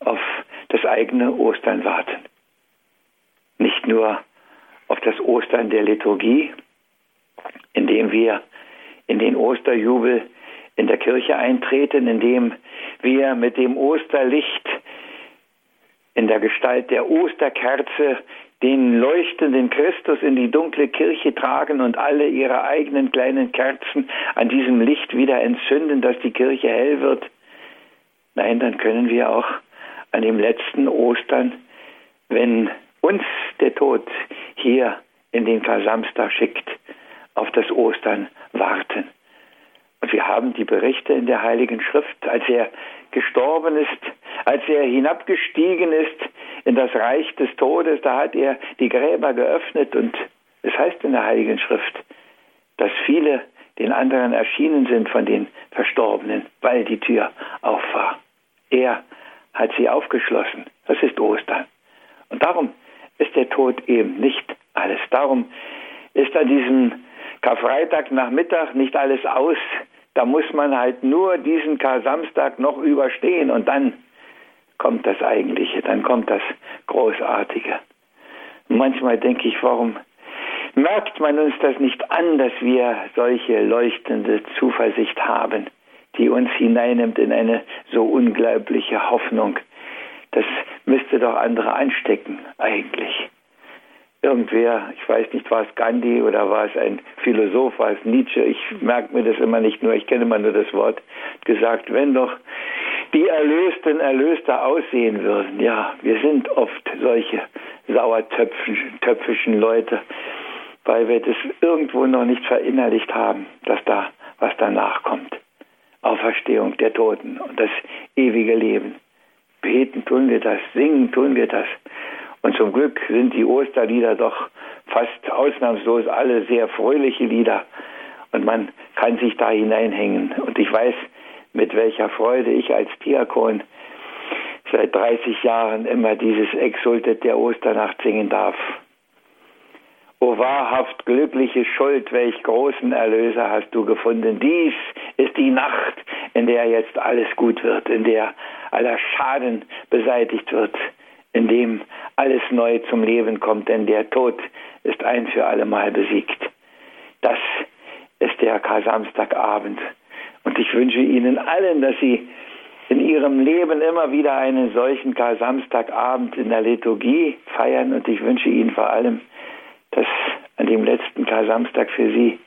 auf das eigene Ostern warten. Nicht nur auf das Ostern der Liturgie, indem wir in den Osterjubel in der Kirche eintreten, indem wir mit dem Osterlicht in der Gestalt der Osterkerze den leuchtenden Christus in die dunkle Kirche tragen und alle ihre eigenen kleinen Kerzen an diesem Licht wieder entzünden, dass die Kirche hell wird. Nein, dann können wir auch an dem letzten Ostern, wenn uns der Tod hier in den Kasamstag schickt, auf das Ostern warten. Und wir haben die Berichte in der Heiligen Schrift, als er gestorben ist, als er hinabgestiegen ist in das Reich des Todes, da hat er die Gräber geöffnet und es heißt in der Heiligen Schrift, dass viele den anderen erschienen sind von den Verstorbenen, weil die Tür auf war. Er hat sie aufgeschlossen. Das ist Ostern. Und darum ist der Tod eben nicht alles. Darum ist an diesem Karfreitag Nachmittag nicht alles aus. Da muss man halt nur diesen Kar-Samstag noch überstehen und dann kommt das Eigentliche, dann kommt das Großartige. Manchmal denke ich, warum merkt man uns das nicht an, dass wir solche leuchtende Zuversicht haben, die uns hineinnimmt in eine so unglaubliche Hoffnung. Das müsste doch andere anstecken, eigentlich. Irgendwer, ich weiß nicht, war es Gandhi oder war es ein Philosoph, war es Nietzsche, ich merke mir das immer nicht nur, ich kenne immer nur das Wort, gesagt, wenn doch die Erlösten Erlöster aussehen würden. Ja, wir sind oft solche sauertöpfischen Leute, weil wir das irgendwo noch nicht verinnerlicht haben, dass da was danach kommt. Auferstehung der Toten und das ewige Leben. Beten tun wir das, singen tun wir das. Und zum Glück sind die Osterlieder doch fast ausnahmslos alle sehr fröhliche Lieder. Und man kann sich da hineinhängen. Und ich weiß, mit welcher Freude ich als Diakon seit 30 Jahren immer dieses Exultet der Osternacht singen darf. O wahrhaft glückliche Schuld, welch großen Erlöser hast du gefunden. Dies ist die Nacht, in der jetzt alles gut wird, in der aller Schaden beseitigt wird, in dem alles neu zum Leben kommt, denn der Tod ist ein für allemal besiegt. Das ist der Kar-Samstagabend. Und ich wünsche Ihnen allen, dass Sie in Ihrem Leben immer wieder einen solchen Kar-Samstagabend in der Liturgie feiern. Und ich wünsche Ihnen vor allem, dass an dem letzten Kar-Samstag für Sie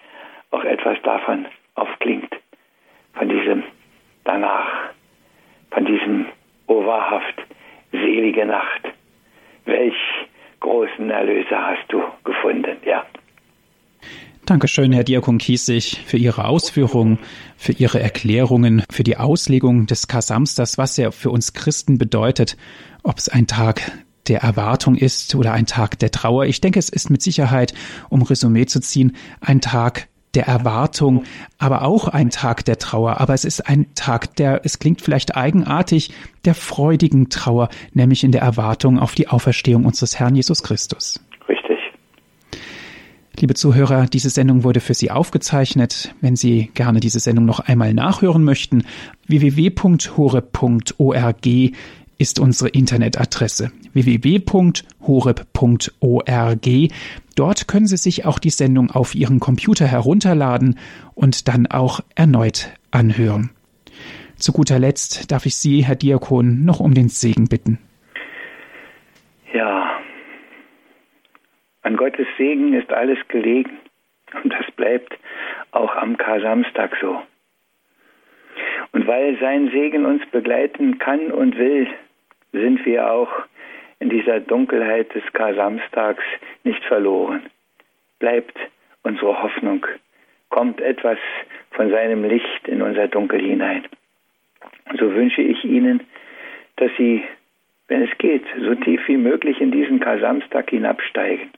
auch etwas davon aufklingt, von diesem danach, von diesem O wahrhaft selige Nacht. Welch großen Erlöser hast du gefunden, ja. Dankeschön, Herr Diakon Kiesig, für Ihre Ausführungen, für Ihre Erklärungen, für die Auslegung des Kar-Samstags, was er für uns Christen bedeutet, ob es ein Tag der Erwartung ist oder ein Tag der Trauer. Ich denke, es ist mit Sicherheit, um Resümee zu ziehen, ein Tag der Erwartung, aber auch ein Tag der Trauer. Aber es ist ein Tag der, es klingt vielleicht eigenartig, der freudigen Trauer, nämlich in der Erwartung auf die Auferstehung unseres Herrn Jesus Christus. Richtig. Liebe Zuhörer, diese Sendung wurde für Sie aufgezeichnet. Wenn Sie gerne diese Sendung noch einmal nachhören möchten, www.hore.org ist unsere Internetadresse www.horeb.org. Dort können Sie sich auch die Sendung auf Ihren Computer herunterladen und dann auch erneut anhören. Zu guter Letzt darf ich Sie, Herr Diakon, noch um den Segen bitten. Ja, an Gottes Segen ist alles gelegen und das bleibt auch am Kar-Samstag so. Und weil sein Segen uns begleiten kann und will, sind wir auch in dieser Dunkelheit des Kar-Samstags nicht verloren. Bleibt unsere Hoffnung, kommt etwas von seinem Licht in unser Dunkel hinein. So wünsche ich Ihnen, dass Sie, wenn es geht, so tief wie möglich in diesen Kar-Samstag hinabsteigen,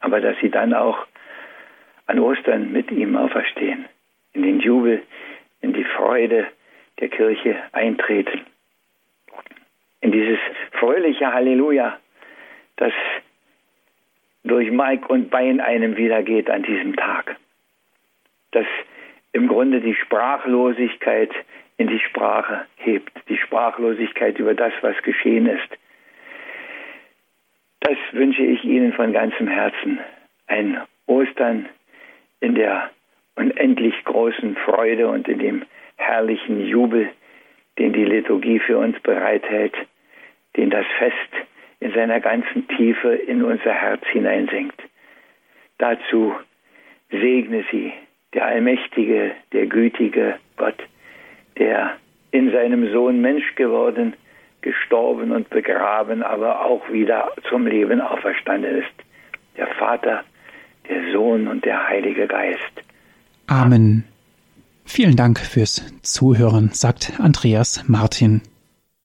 aber dass Sie dann auch an Ostern mit ihm auferstehen, in den Jubel, in die Freude der Kirche eintreten in dieses fröhliche Halleluja, das durch Maik und Bein einem wiedergeht an diesem Tag. Das im Grunde die Sprachlosigkeit in die Sprache hebt, die Sprachlosigkeit über das, was geschehen ist. Das wünsche ich Ihnen von ganzem Herzen. Ein Ostern in der unendlich großen Freude und in dem herrlichen Jubel, den die Liturgie für uns bereithält den das Fest in seiner ganzen Tiefe in unser Herz hineinsenkt. Dazu segne sie der allmächtige, der gütige Gott, der in seinem Sohn Mensch geworden, gestorben und begraben, aber auch wieder zum Leben auferstanden ist. Der Vater, der Sohn und der Heilige Geist. Amen. Vielen Dank fürs Zuhören, sagt Andreas Martin.